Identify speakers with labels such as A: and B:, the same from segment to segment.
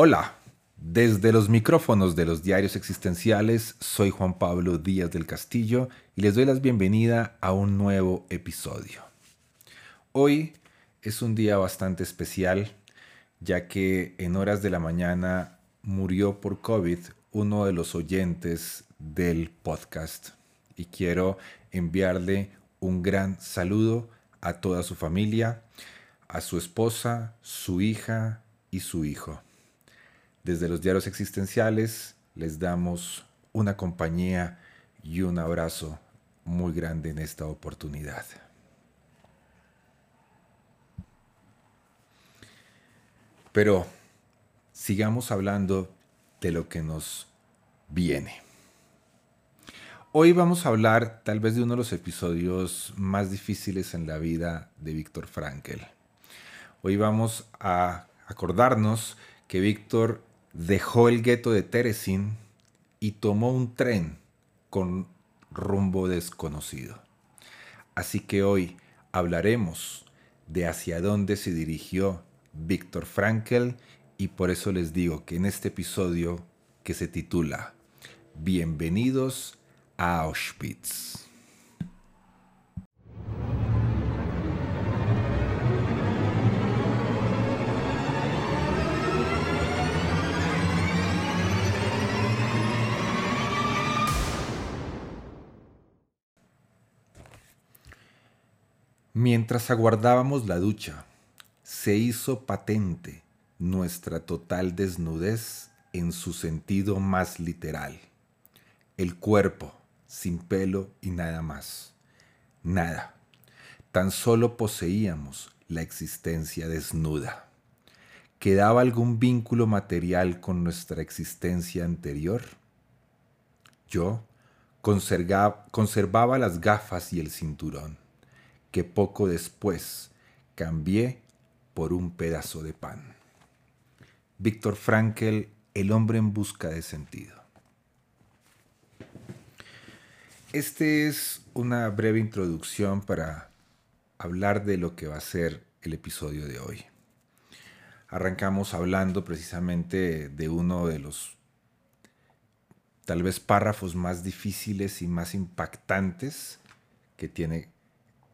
A: Hola, desde los micrófonos de los diarios existenciales soy Juan Pablo Díaz del Castillo y les doy la bienvenida a un nuevo episodio. Hoy es un día bastante especial ya que en horas de la mañana murió por COVID uno de los oyentes del podcast y quiero enviarle un gran saludo a toda su familia, a su esposa, su hija y su hijo. Desde los diarios existenciales les damos una compañía y un abrazo muy grande en esta oportunidad. Pero sigamos hablando de lo que nos viene. Hoy vamos a hablar tal vez de uno de los episodios más difíciles en la vida de Víctor Frankel. Hoy vamos a acordarnos que Víctor dejó el gueto de Teresin y tomó un tren con rumbo desconocido. Así que hoy hablaremos de hacia dónde se dirigió Víctor Frankel y por eso les digo que en este episodio que se titula Bienvenidos a Auschwitz. Mientras aguardábamos la ducha, se hizo patente nuestra total desnudez en su sentido más literal. El cuerpo, sin pelo y nada más. Nada. Tan solo poseíamos la existencia desnuda. ¿Quedaba algún vínculo material con nuestra existencia anterior? Yo conservaba, conservaba las gafas y el cinturón que poco después cambié por un pedazo de pan. Víctor Frankel, El hombre en busca de sentido. Este es una breve introducción para hablar de lo que va a ser el episodio de hoy. Arrancamos hablando precisamente de uno de los tal vez párrafos más difíciles y más impactantes que tiene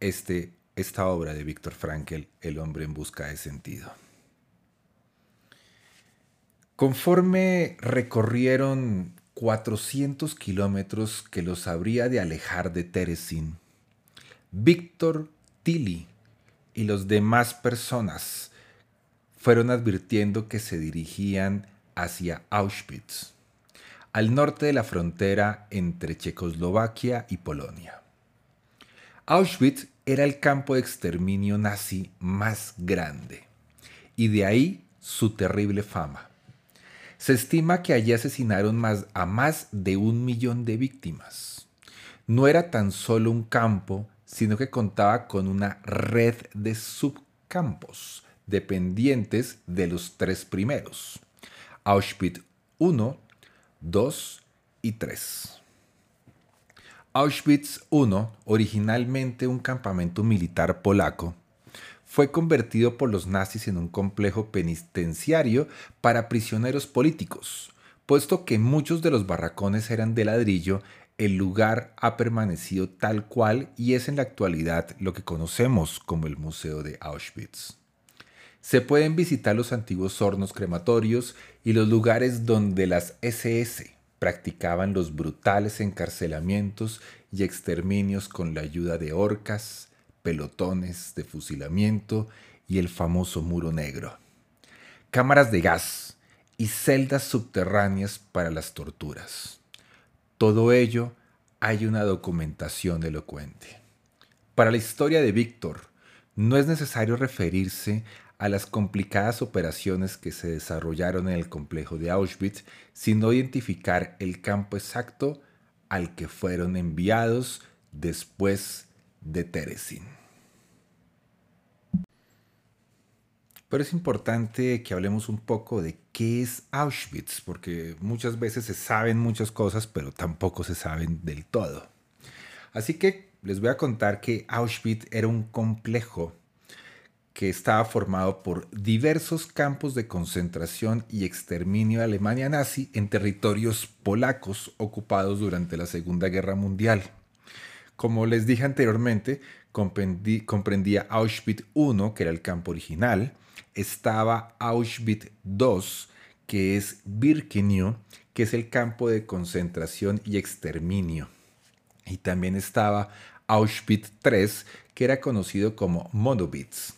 A: este, esta obra de Víctor Frankel, El hombre en busca de sentido. Conforme recorrieron 400 kilómetros que los habría de alejar de Teresin, Víctor Tilly y los demás personas fueron advirtiendo que se dirigían hacia Auschwitz, al norte de la frontera entre Checoslovaquia y Polonia. Auschwitz era el campo de exterminio nazi más grande, y de ahí su terrible fama. Se estima que allí asesinaron más, a más de un millón de víctimas. No era tan solo un campo, sino que contaba con una red de subcampos dependientes de los tres primeros, Auschwitz I, II y III. Auschwitz I, originalmente un campamento militar polaco, fue convertido por los nazis en un complejo penitenciario para prisioneros políticos. Puesto que muchos de los barracones eran de ladrillo, el lugar ha permanecido tal cual y es en la actualidad lo que conocemos como el Museo de Auschwitz. Se pueden visitar los antiguos hornos crematorios y los lugares donde las SS practicaban los brutales encarcelamientos y exterminios con la ayuda de orcas, pelotones de fusilamiento y el famoso muro negro. Cámaras de gas y celdas subterráneas para las torturas. Todo ello hay una documentación elocuente. Para la historia de Víctor, no es necesario referirse a las complicadas operaciones que se desarrollaron en el complejo de Auschwitz, sino identificar el campo exacto al que fueron enviados después de Terezin. Pero es importante que hablemos un poco de qué es Auschwitz, porque muchas veces se saben muchas cosas, pero tampoco se saben del todo. Así que les voy a contar que Auschwitz era un complejo que estaba formado por diversos campos de concentración y exterminio de Alemania nazi en territorios polacos ocupados durante la Segunda Guerra Mundial. Como les dije anteriormente, comprendía Auschwitz I, que era el campo original, estaba Auschwitz II, que es Birkenau, que es el campo de concentración y exterminio. Y también estaba Auschwitz III, que era conocido como Monowitz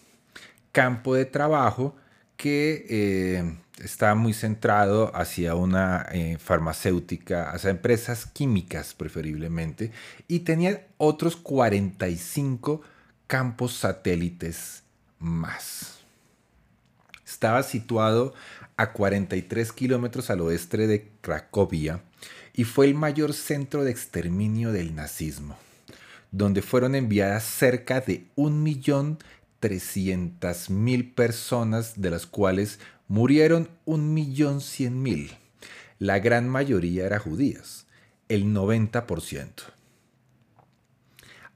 A: campo de trabajo que eh, está muy centrado hacia una eh, farmacéutica, hacia empresas químicas preferiblemente, y tenía otros 45 campos satélites más. Estaba situado a 43 kilómetros al oeste de Cracovia y fue el mayor centro de exterminio del nazismo, donde fueron enviadas cerca de un millón 300.000 personas, de las cuales murieron 1.100.000. La gran mayoría eran judías, el 90%.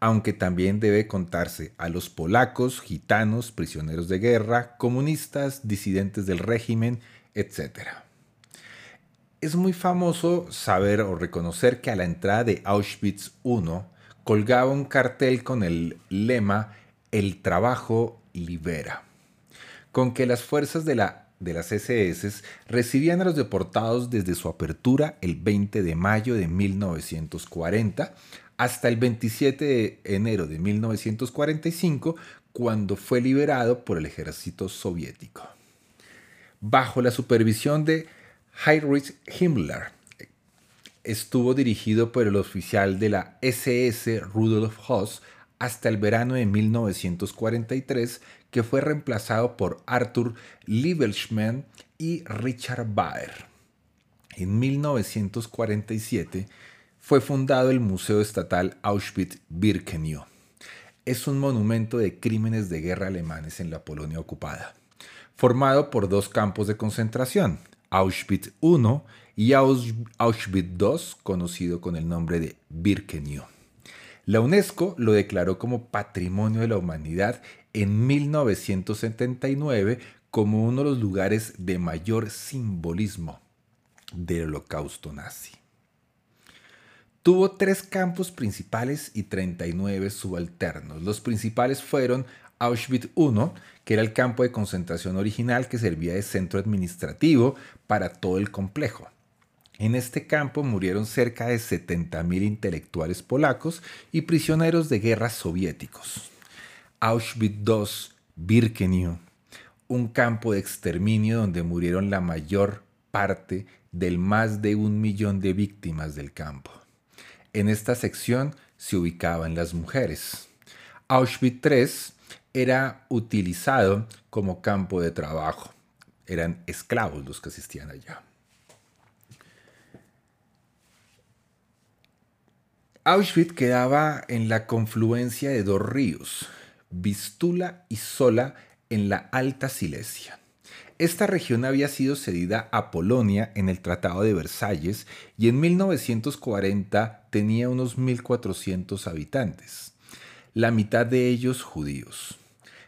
A: Aunque también debe contarse a los polacos, gitanos, prisioneros de guerra, comunistas, disidentes del régimen, etc. Es muy famoso saber o reconocer que a la entrada de Auschwitz I colgaba un cartel con el lema el trabajo libera, con que las fuerzas de, la, de las SS recibían a los deportados desde su apertura el 20 de mayo de 1940 hasta el 27 de enero de 1945, cuando fue liberado por el ejército soviético. Bajo la supervisión de Heinrich Himmler, estuvo dirigido por el oficial de la SS Rudolf Hoss hasta el verano de 1943, que fue reemplazado por Arthur Lieberschmann y Richard Baer. En 1947 fue fundado el Museo Estatal Auschwitz-Birkenau. Es un monumento de crímenes de guerra alemanes en la Polonia ocupada, formado por dos campos de concentración, Auschwitz I y Auschwitz II, conocido con el nombre de Birkenau. La UNESCO lo declaró como Patrimonio de la Humanidad en 1979 como uno de los lugares de mayor simbolismo del holocausto nazi. Tuvo tres campos principales y 39 subalternos. Los principales fueron Auschwitz I, que era el campo de concentración original que servía de centro administrativo para todo el complejo. En este campo murieron cerca de 70.000 intelectuales polacos y prisioneros de guerra soviéticos. Auschwitz II, Birkenau, un campo de exterminio donde murieron la mayor parte del más de un millón de víctimas del campo. En esta sección se ubicaban las mujeres. Auschwitz III era utilizado como campo de trabajo. Eran esclavos los que asistían allá. Auschwitz quedaba en la confluencia de dos ríos, Vistula y Sola, en la Alta Silesia. Esta región había sido cedida a Polonia en el Tratado de Versalles y en 1940 tenía unos 1.400 habitantes, la mitad de ellos judíos.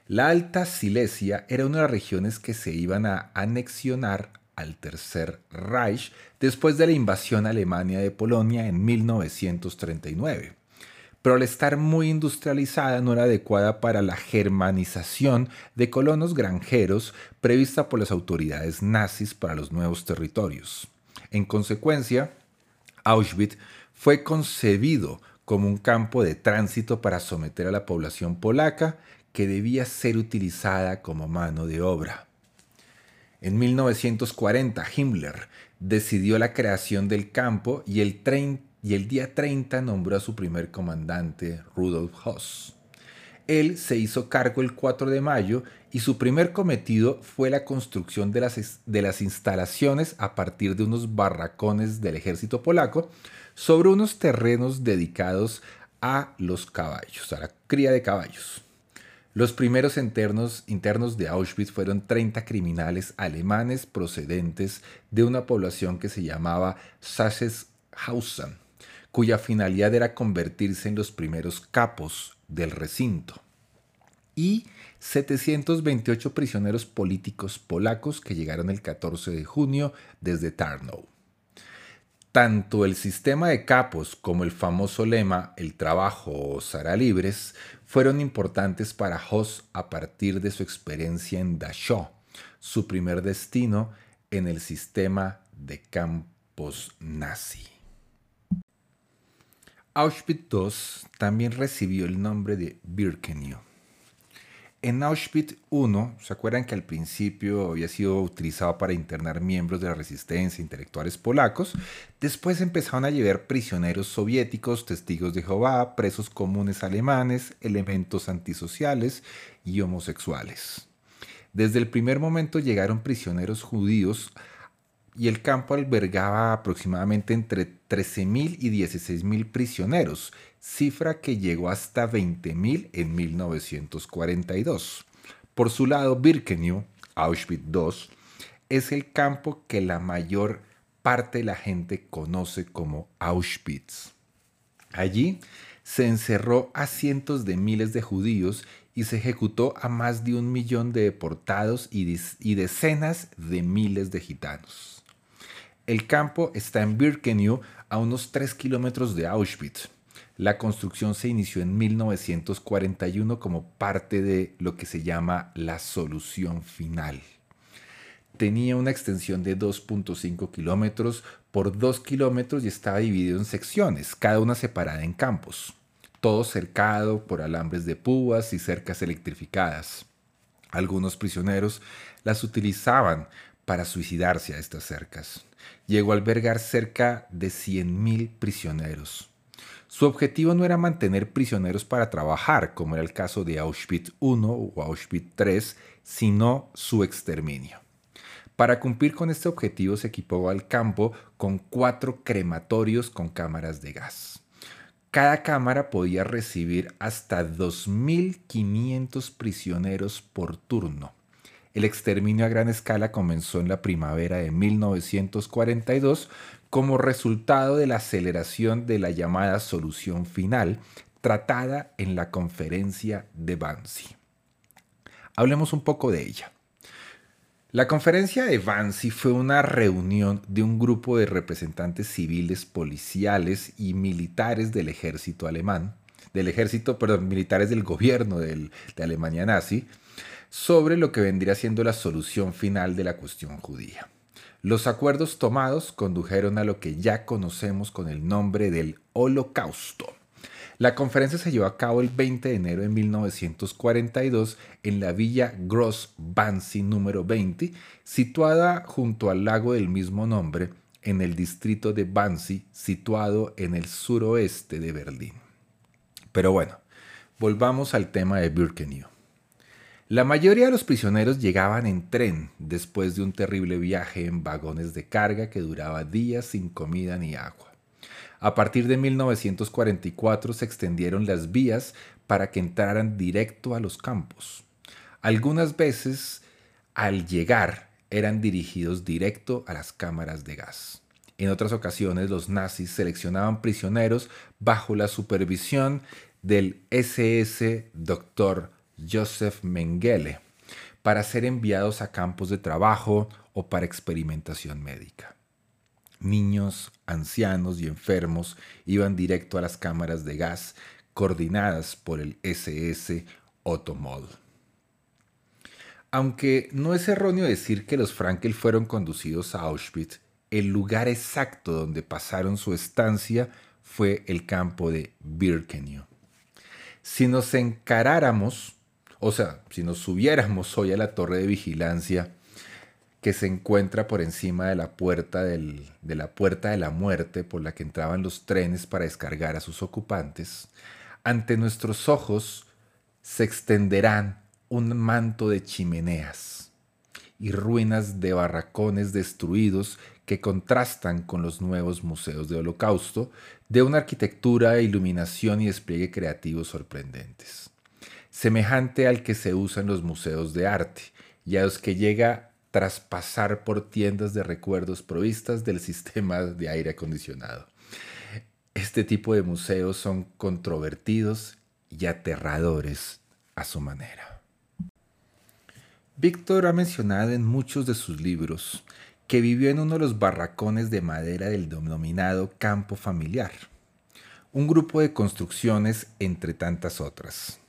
A: La Alta Silesia era una de las regiones que se iban a anexionar al Tercer Reich después de la invasión alemana de Polonia en 1939. Pero al estar muy industrializada no era adecuada para la germanización de colonos granjeros prevista por las autoridades nazis para los nuevos territorios. En consecuencia, Auschwitz fue concebido como un campo de tránsito para someter a la población polaca que debía ser utilizada como mano de obra. En 1940, Himmler decidió la creación del campo y el, día 30 nombró a su primer comandante, Rudolf Hoss. Él se hizo cargo el 4 de mayo y su primer cometido fue la construcción de las, de las instalaciones a partir de unos barracones del ejército polaco sobre unos terrenos dedicados a los caballos, a la cría de caballos. Los primeros internos, internos de Auschwitz fueron 30 criminales alemanes procedentes de una población que se llamaba Sachsenhausen, cuya finalidad era convertirse en los primeros capos del recinto. Y 728 prisioneros políticos polacos que llegaron el 14 de junio desde Tarnow. Tanto el sistema de capos como el famoso lema El trabajo os libres fueron importantes para Hoss a partir de su experiencia en Dachau, su primer destino en el sistema de campos nazi. Auschwitz II también recibió el nombre de Birkenau en Auschwitz I, ¿se acuerdan que al principio había sido utilizado para internar miembros de la resistencia, intelectuales polacos? Después empezaron a llevar prisioneros soviéticos, testigos de Jehová, presos comunes alemanes, elementos antisociales y homosexuales. Desde el primer momento llegaron prisioneros judíos y el campo albergaba aproximadamente entre 13.000 y 16.000 prisioneros, cifra que llegó hasta 20.000 en 1942. Por su lado, Birkenau, Auschwitz II, es el campo que la mayor parte de la gente conoce como Auschwitz. Allí se encerró a cientos de miles de judíos y se ejecutó a más de un millón de deportados y, y decenas de miles de gitanos. El campo está en Birkenau, a unos 3 kilómetros de Auschwitz. La construcción se inició en 1941 como parte de lo que se llama la solución final. Tenía una extensión de 2.5 kilómetros por 2 kilómetros y estaba dividido en secciones, cada una separada en campos, todo cercado por alambres de púas y cercas electrificadas. Algunos prisioneros las utilizaban para suicidarse a estas cercas. Llegó a albergar cerca de 100.000 prisioneros. Su objetivo no era mantener prisioneros para trabajar, como era el caso de Auschwitz I o Auschwitz III, sino su exterminio. Para cumplir con este objetivo se equipó al campo con cuatro crematorios con cámaras de gas. Cada cámara podía recibir hasta 2.500 prisioneros por turno. El exterminio a gran escala comenzó en la primavera de 1942 como resultado de la aceleración de la llamada solución final tratada en la conferencia de Wannsee. Hablemos un poco de ella. La conferencia de Wannsee fue una reunión de un grupo de representantes civiles, policiales y militares del ejército alemán, del ejército, perdón, militares del gobierno de Alemania nazi, sobre lo que vendría siendo la solución final de la cuestión judía. Los acuerdos tomados condujeron a lo que ya conocemos con el nombre del Holocausto. La conferencia se llevó a cabo el 20 de enero de 1942 en la villa Gross Bansi número 20, situada junto al lago del mismo nombre, en el distrito de Bansi, situado en el suroeste de Berlín. Pero bueno, volvamos al tema de Birkenau. La mayoría de los prisioneros llegaban en tren después de un terrible viaje en vagones de carga que duraba días sin comida ni agua. A partir de 1944 se extendieron las vías para que entraran directo a los campos. Algunas veces, al llegar, eran dirigidos directo a las cámaras de gas. En otras ocasiones, los nazis seleccionaban prisioneros bajo la supervisión del SS Dr. Joseph Mengele para ser enviados a campos de trabajo o para experimentación médica. Niños, ancianos y enfermos iban directo a las cámaras de gas coordinadas por el SS Otomol. Aunque no es erróneo decir que los Frankel fueron conducidos a Auschwitz, el lugar exacto donde pasaron su estancia fue el campo de Birkenau. Si nos encaráramos o sea, si nos subiéramos hoy a la torre de vigilancia que se encuentra por encima de la puerta de la puerta de la muerte por la que entraban los trenes para descargar a sus ocupantes, ante nuestros ojos se extenderán un manto de chimeneas y ruinas de barracones destruidos que contrastan con los nuevos museos de holocausto, de una arquitectura, iluminación y despliegue creativo sorprendentes, semejante al que se usa en los museos de arte y a los que llega tras pasar por tiendas de recuerdos provistas del sistema de aire acondicionado. Este tipo de museos son controvertidos y aterradores a su manera. Víctor ha mencionado en muchos de sus libros que vivió en uno de los barracones de madera del denominado campo familiar, un grupo de construcciones entre tantas otras.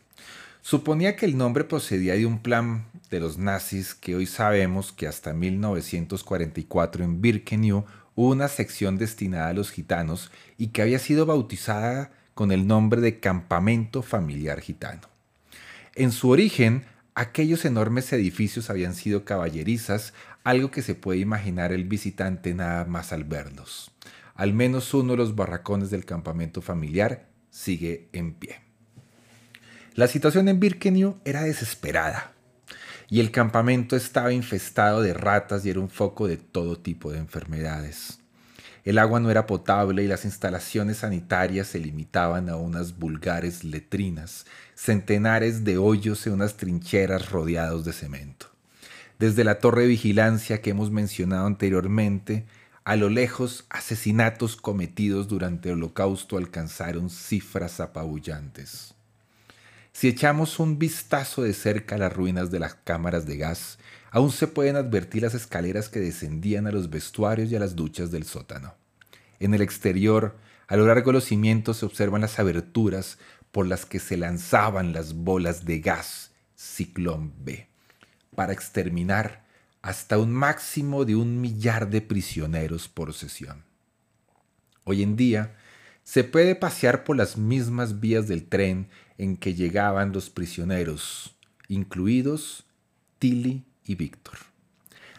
A: Suponía que el nombre procedía de un plan de los nazis que hoy sabemos que hasta 1944 en Birkenau hubo una sección destinada a los gitanos y que había sido bautizada con el nombre de Campamento Familiar Gitano. En su origen, Aquellos enormes edificios habían sido caballerizas, algo que se puede imaginar el visitante nada más al verlos. Al menos uno de los barracones del campamento familiar sigue en pie. La situación en Birkenau era desesperada y el campamento estaba infestado de ratas y era un foco de todo tipo de enfermedades. El agua no era potable y las instalaciones sanitarias se limitaban a unas vulgares letrinas, centenares de hoyos en unas trincheras rodeados de cemento. Desde la torre de vigilancia que hemos mencionado anteriormente, a lo lejos asesinatos cometidos durante el holocausto alcanzaron cifras apabullantes. Si echamos un vistazo de cerca a las ruinas de las cámaras de gas, aún se pueden advertir las escaleras que descendían a los vestuarios y a las duchas del sótano. En el exterior, a lo largo de los cimientos se observan las aberturas por las que se lanzaban las bolas de gas Ciclón B, para exterminar hasta un máximo de un millar de prisioneros por sesión. Hoy en día, se puede pasear por las mismas vías del tren en que llegaban los prisioneros, incluidos Tilly y Víctor.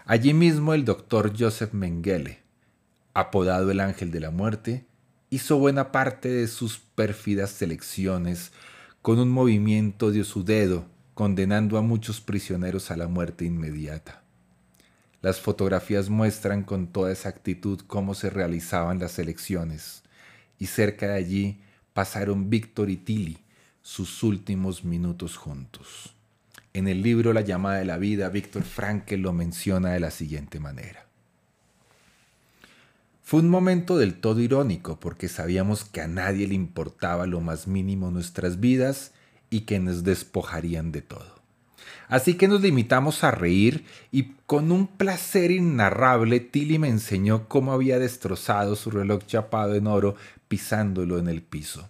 A: Allí mismo el doctor Joseph Mengele, apodado el Ángel de la Muerte, hizo buena parte de sus pérfidas selecciones con un movimiento de su dedo, condenando a muchos prisioneros a la muerte inmediata. Las fotografías muestran con toda exactitud cómo se realizaban las elecciones, y cerca de allí pasaron Víctor y Tilly sus últimos minutos juntos. En el libro La llamada de la vida, Víctor Frankel lo menciona de la siguiente manera. Fue un momento del todo irónico porque sabíamos que a nadie le importaba lo más mínimo nuestras vidas y que nos despojarían de todo. Así que nos limitamos a reír y con un placer inarrable Tilly me enseñó cómo había destrozado su reloj chapado en oro pisándolo en el piso.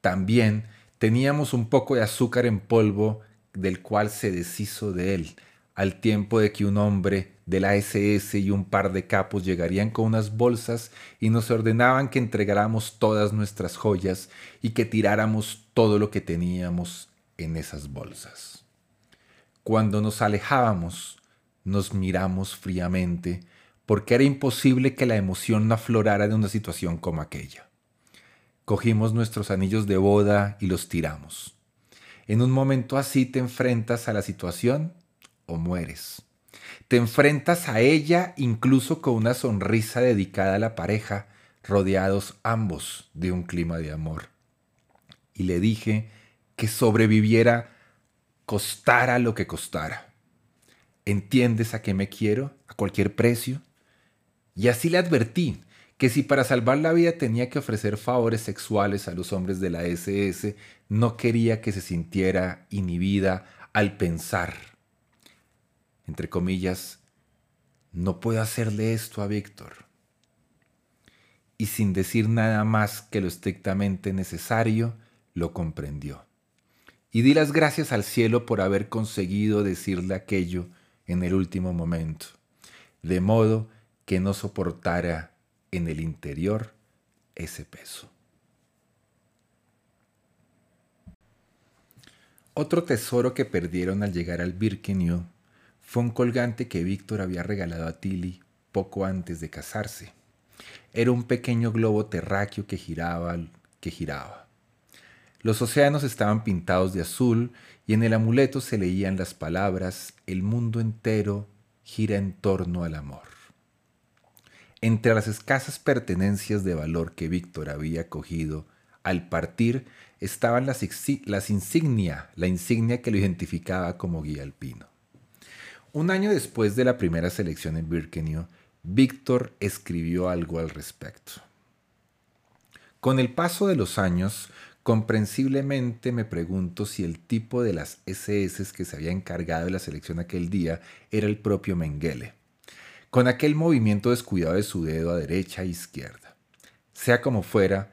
A: También teníamos un poco de azúcar en polvo del cual se deshizo de él, al tiempo de que un hombre de la SS y un par de capos llegarían con unas bolsas y nos ordenaban que entregáramos todas nuestras joyas y que tiráramos todo lo que teníamos en esas bolsas. Cuando nos alejábamos, nos miramos fríamente porque era imposible que la emoción no aflorara de una situación como aquella. Cogimos nuestros anillos de boda y los tiramos. En un momento así te enfrentas a la situación o mueres. Te enfrentas a ella incluso con una sonrisa dedicada a la pareja, rodeados ambos de un clima de amor. Y le dije que sobreviviera costara lo que costara. ¿Entiendes a qué me quiero? ¿A cualquier precio? Y así le advertí que si para salvar la vida tenía que ofrecer favores sexuales a los hombres de la SS, no quería que se sintiera inhibida al pensar, entre comillas, no puedo hacerle esto a Víctor. Y sin decir nada más que lo estrictamente necesario, lo comprendió. Y di las gracias al cielo por haber conseguido decirle aquello en el último momento, de modo que no soportara en el interior ese peso. Otro tesoro que perdieron al llegar al Birkenau fue un colgante que Víctor había regalado a Tilly poco antes de casarse. Era un pequeño globo terráqueo que giraba, que giraba. Los océanos estaban pintados de azul y en el amuleto se leían las palabras El mundo entero gira en torno al amor. Entre las escasas pertenencias de valor que Víctor había cogido al partir estaban las, las insignia, la insignia que lo identificaba como guía alpino. Un año después de la primera selección en Birkenau, Víctor escribió algo al respecto. Con el paso de los años, comprensiblemente me pregunto si el tipo de las SS que se había encargado de la selección aquel día era el propio Mengele, con aquel movimiento descuidado de su dedo a derecha e izquierda. Sea como fuera,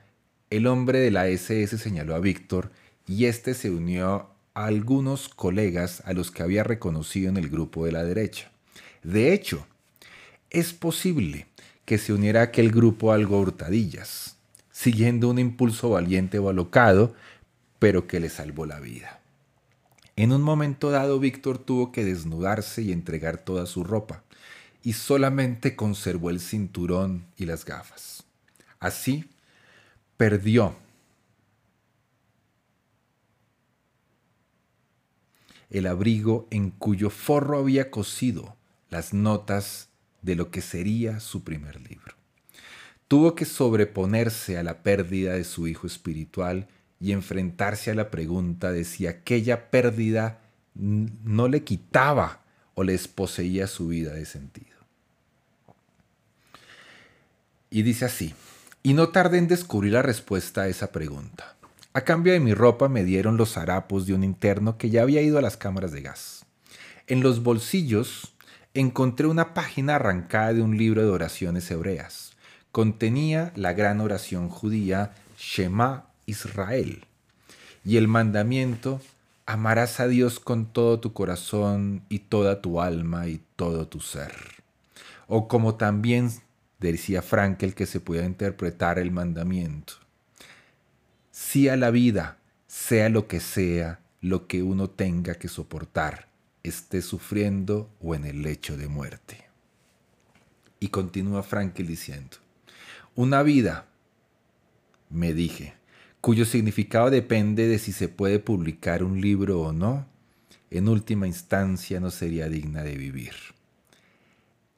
A: el hombre de la SS señaló a Víctor y éste se unió a algunos colegas a los que había reconocido en el grupo de la derecha. De hecho, es posible que se uniera a aquel grupo algo hurtadillas, siguiendo un impulso valiente o alocado, pero que le salvó la vida. En un momento dado, Víctor tuvo que desnudarse y entregar toda su ropa, y solamente conservó el cinturón y las gafas. Así, perdió el abrigo en cuyo forro había cosido las notas de lo que sería su primer libro. Tuvo que sobreponerse a la pérdida de su hijo espiritual y enfrentarse a la pregunta de si aquella pérdida no le quitaba o le desposeía su vida de sentido. Y dice así, y no tardé en descubrir la respuesta a esa pregunta. A cambio de mi ropa me dieron los harapos de un interno que ya había ido a las cámaras de gas. En los bolsillos encontré una página arrancada de un libro de oraciones hebreas. Contenía la gran oración judía Shema Israel y el mandamiento amarás a Dios con todo tu corazón y toda tu alma y todo tu ser. O como también decía Frankel que se pueda interpretar el mandamiento. Sí a la vida, sea lo que sea, lo que uno tenga que soportar esté sufriendo o en el lecho de muerte. Y continúa Frankel diciendo, una vida, me dije, cuyo significado depende de si se puede publicar un libro o no, en última instancia no sería digna de vivir.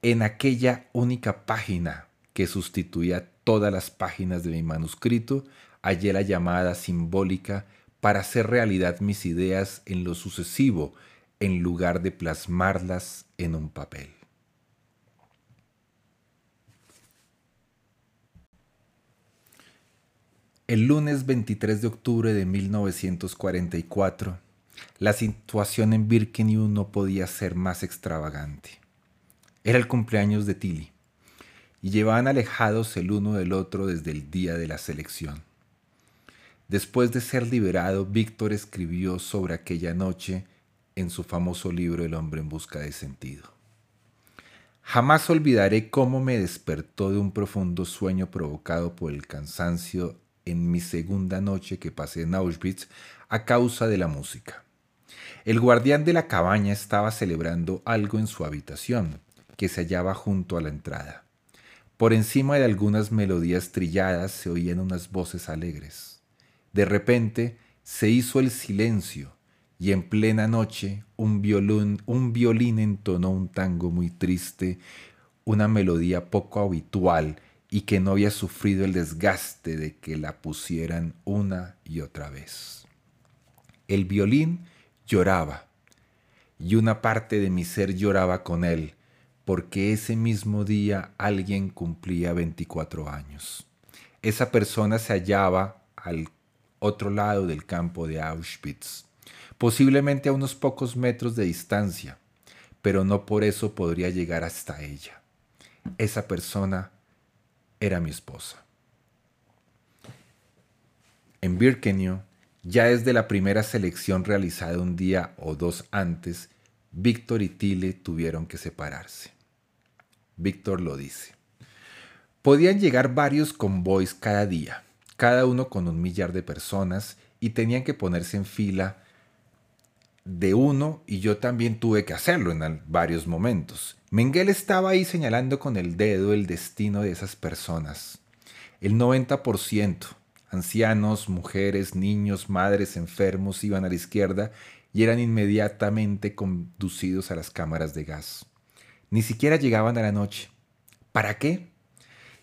A: En aquella única página que sustituía todas las páginas de mi manuscrito, hallé la llamada simbólica para hacer realidad mis ideas en lo sucesivo en lugar de plasmarlas en un papel. El lunes 23 de octubre de 1944, la situación en Birkenau no podía ser más extravagante. Era el cumpleaños de Tilly y llevaban alejados el uno del otro desde el día de la selección. Después de ser liberado, Víctor escribió sobre aquella noche en su famoso libro El hombre en busca de sentido. Jamás olvidaré cómo me despertó de un profundo sueño provocado por el cansancio en mi segunda noche que pasé en Auschwitz a causa de la música. El guardián de la cabaña estaba celebrando algo en su habitación, que se hallaba junto a la entrada. Por encima de algunas melodías trilladas se oían unas voces alegres. De repente se hizo el silencio y en plena noche un violín, un violín entonó un tango muy triste, una melodía poco habitual y que no había sufrido el desgaste de que la pusieran una y otra vez. El violín lloraba y una parte de mi ser lloraba con él, porque ese mismo día alguien cumplía 24 años. Esa persona se hallaba al otro lado del campo de Auschwitz posiblemente a unos pocos metros de distancia, pero no por eso podría llegar hasta ella. Esa persona era mi esposa. En Birkenau, ya desde la primera selección realizada un día o dos antes, Víctor y Tile tuvieron que separarse. Víctor lo dice. Podían llegar varios convoys cada día, cada uno con un millar de personas, y tenían que ponerse en fila de uno y yo también tuve que hacerlo en varios momentos. Mengele estaba ahí señalando con el dedo el destino de esas personas. El 90%, Ancianos, mujeres, niños, madres, enfermos iban a la izquierda y eran inmediatamente conducidos a las cámaras de gas. Ni siquiera llegaban a la noche. ¿Para qué?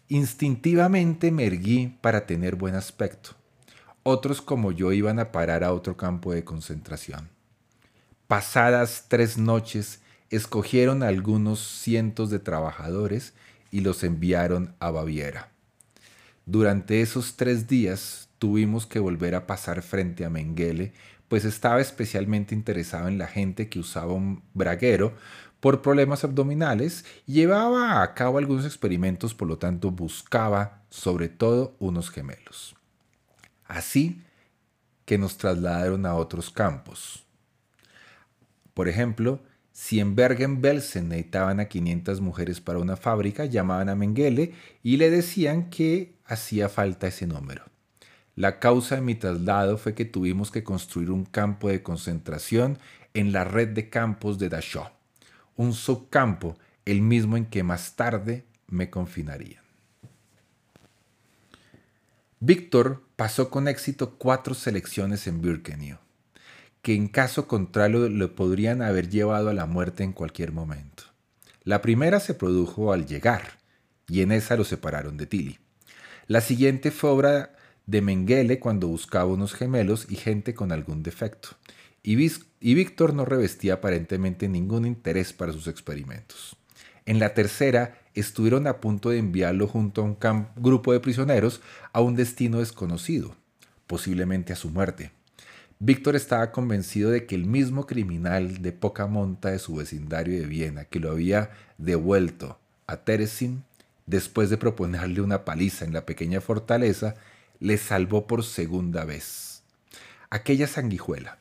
A: Instintivamente me erguí para tener buen aspecto. Otros como yo iban a parar a otro campo de concentración. Pasadas tres noches, escogieron a algunos cientos de trabajadores y los enviaron a Baviera. Durante esos tres días tuvimos que volver a pasar frente a Mengele, pues estaba especialmente interesado en la gente que usaba un braguero por problemas abdominales llevaba a cabo algunos experimentos, por lo tanto buscaba sobre todo unos gemelos. Así que nos trasladaron a otros campos. Por ejemplo, si en Bergen-Belsen necesitaban a 500 mujeres para una fábrica, llamaban a Mengele y le decían que hacía falta ese número. La causa de mi traslado fue que tuvimos que construir un campo de concentración en la red de campos de Dachau, un subcampo, el mismo en que más tarde me confinarían. Víctor pasó con éxito cuatro selecciones en Birkenau que en caso contrario le podrían haber llevado a la muerte en cualquier momento. La primera se produjo al llegar, y en esa lo separaron de Tilly. La siguiente fue obra de Mengele cuando buscaba unos gemelos y gente con algún defecto, y, y Víctor no revestía aparentemente ningún interés para sus experimentos. En la tercera, estuvieron a punto de enviarlo junto a un grupo de prisioneros a un destino desconocido, posiblemente a su muerte. Víctor estaba convencido de que el mismo criminal de poca monta de su vecindario de Viena, que lo había devuelto a Teresin, después de proponerle una paliza en la pequeña fortaleza, le salvó por segunda vez. Aquella sanguijuela,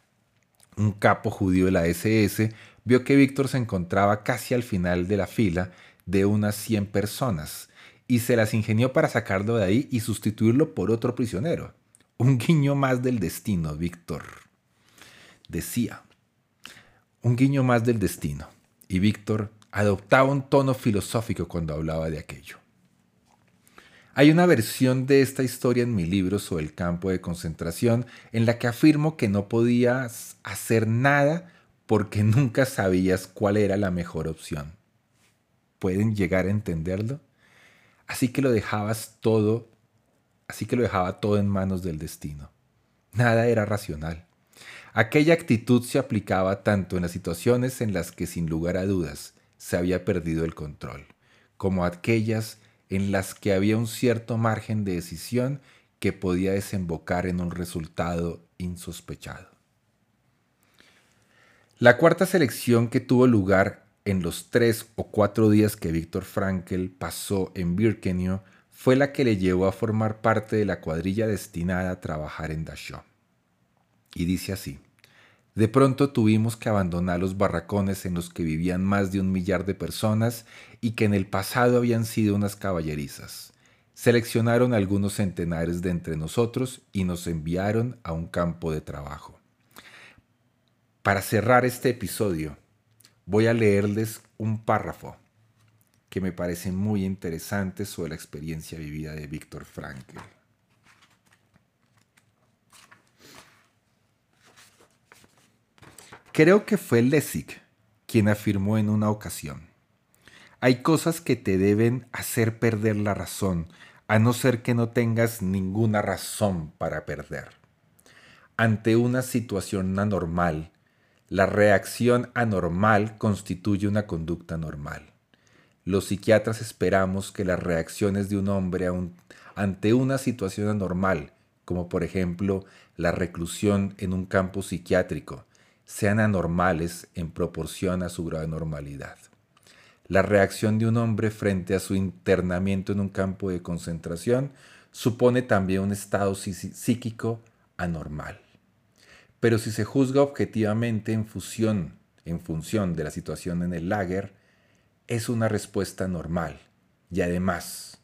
A: un capo judío de la SS, vio que Víctor se encontraba casi al final de la fila de unas 100 personas y se las ingenió para sacarlo de ahí y sustituirlo por otro prisionero. Un guiño más del destino, Víctor. Decía, un guiño más del destino. Y Víctor adoptaba un tono filosófico cuando hablaba de aquello. Hay una versión de esta historia en mi libro sobre el campo de concentración en la que afirmo que no podías hacer nada porque nunca sabías cuál era la mejor opción. ¿Pueden llegar a entenderlo? Así que lo dejabas todo así que lo dejaba todo en manos del destino. Nada era racional. Aquella actitud se aplicaba tanto en las situaciones en las que sin lugar a dudas se había perdido el control, como aquellas en las que había un cierto margen de decisión que podía desembocar en un resultado insospechado. La cuarta selección que tuvo lugar en los tres o cuatro días que Víctor Frankl pasó en Birkenau fue la que le llevó a formar parte de la cuadrilla destinada a trabajar en Dachau. Y dice así, de pronto tuvimos que abandonar los barracones en los que vivían más de un millar de personas y que en el pasado habían sido unas caballerizas. Seleccionaron algunos centenares de entre nosotros y nos enviaron a un campo de trabajo. Para cerrar este episodio, voy a leerles un párrafo que me parece muy interesante sobre la experiencia vivida de Víctor Frankl. Creo que fue Lessig quien afirmó en una ocasión, hay cosas que te deben hacer perder la razón, a no ser que no tengas ninguna razón para perder. Ante una situación anormal, la reacción anormal constituye una conducta normal los psiquiatras esperamos que las reacciones de un hombre ante una situación anormal, como por ejemplo la reclusión en un campo psiquiátrico, sean anormales en proporción a su gran normalidad. La reacción de un hombre frente a su internamiento en un campo de concentración supone también un estado psíquico anormal. Pero si se juzga objetivamente en, en función de la situación en el lager, es una respuesta normal y además,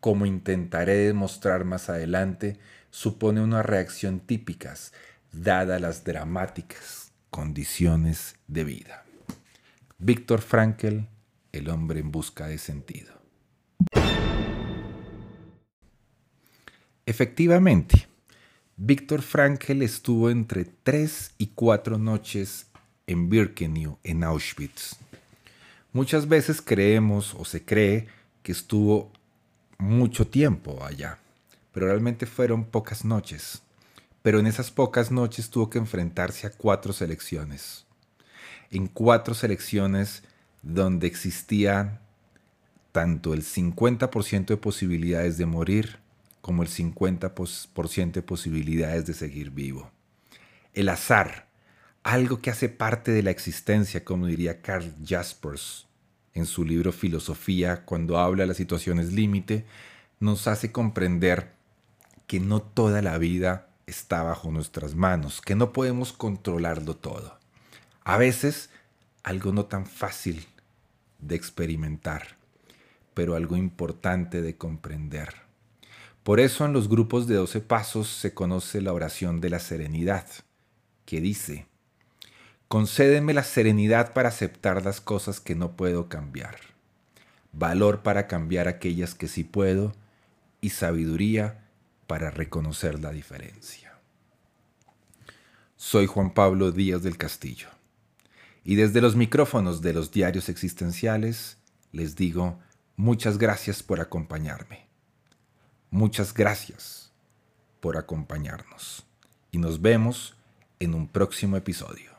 A: como intentaré demostrar más adelante, supone una reacción típica dada las dramáticas condiciones de vida. Víctor Frankl, El hombre en busca de sentido. Efectivamente, Víctor Frankl estuvo entre tres y cuatro noches en Birkenau, en Auschwitz. Muchas veces creemos o se cree que estuvo mucho tiempo allá, pero realmente fueron pocas noches. Pero en esas pocas noches tuvo que enfrentarse a cuatro selecciones. En cuatro selecciones donde existía tanto el 50% de posibilidades de morir como el 50% de posibilidades de seguir vivo. El azar, algo que hace parte de la existencia, como diría Carl Jaspers en su libro Filosofía, cuando habla de las situaciones límite, nos hace comprender que no toda la vida está bajo nuestras manos, que no podemos controlarlo todo. A veces, algo no tan fácil de experimentar, pero algo importante de comprender. Por eso en los grupos de 12 pasos se conoce la oración de la serenidad, que dice, Concédeme la serenidad para aceptar las cosas que no puedo cambiar, valor para cambiar aquellas que sí puedo y sabiduría para reconocer la diferencia. Soy Juan Pablo Díaz del Castillo y desde los micrófonos de los diarios existenciales les digo muchas gracias por acompañarme. Muchas gracias por acompañarnos y nos vemos en un próximo episodio.